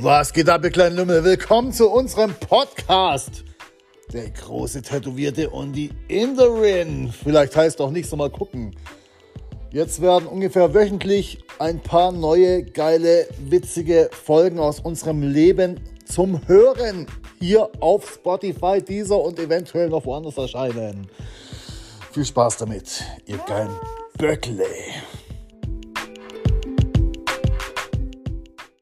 Was geht ab, ihr kleinen Lümmel? Willkommen zu unserem Podcast. Der große Tätowierte und die Inderin. Vielleicht heißt auch nichts, mal gucken. Jetzt werden ungefähr wöchentlich ein paar neue, geile, witzige Folgen aus unserem Leben zum Hören hier auf Spotify, dieser und eventuell noch woanders erscheinen. Viel Spaß damit, ihr geilen Böckle.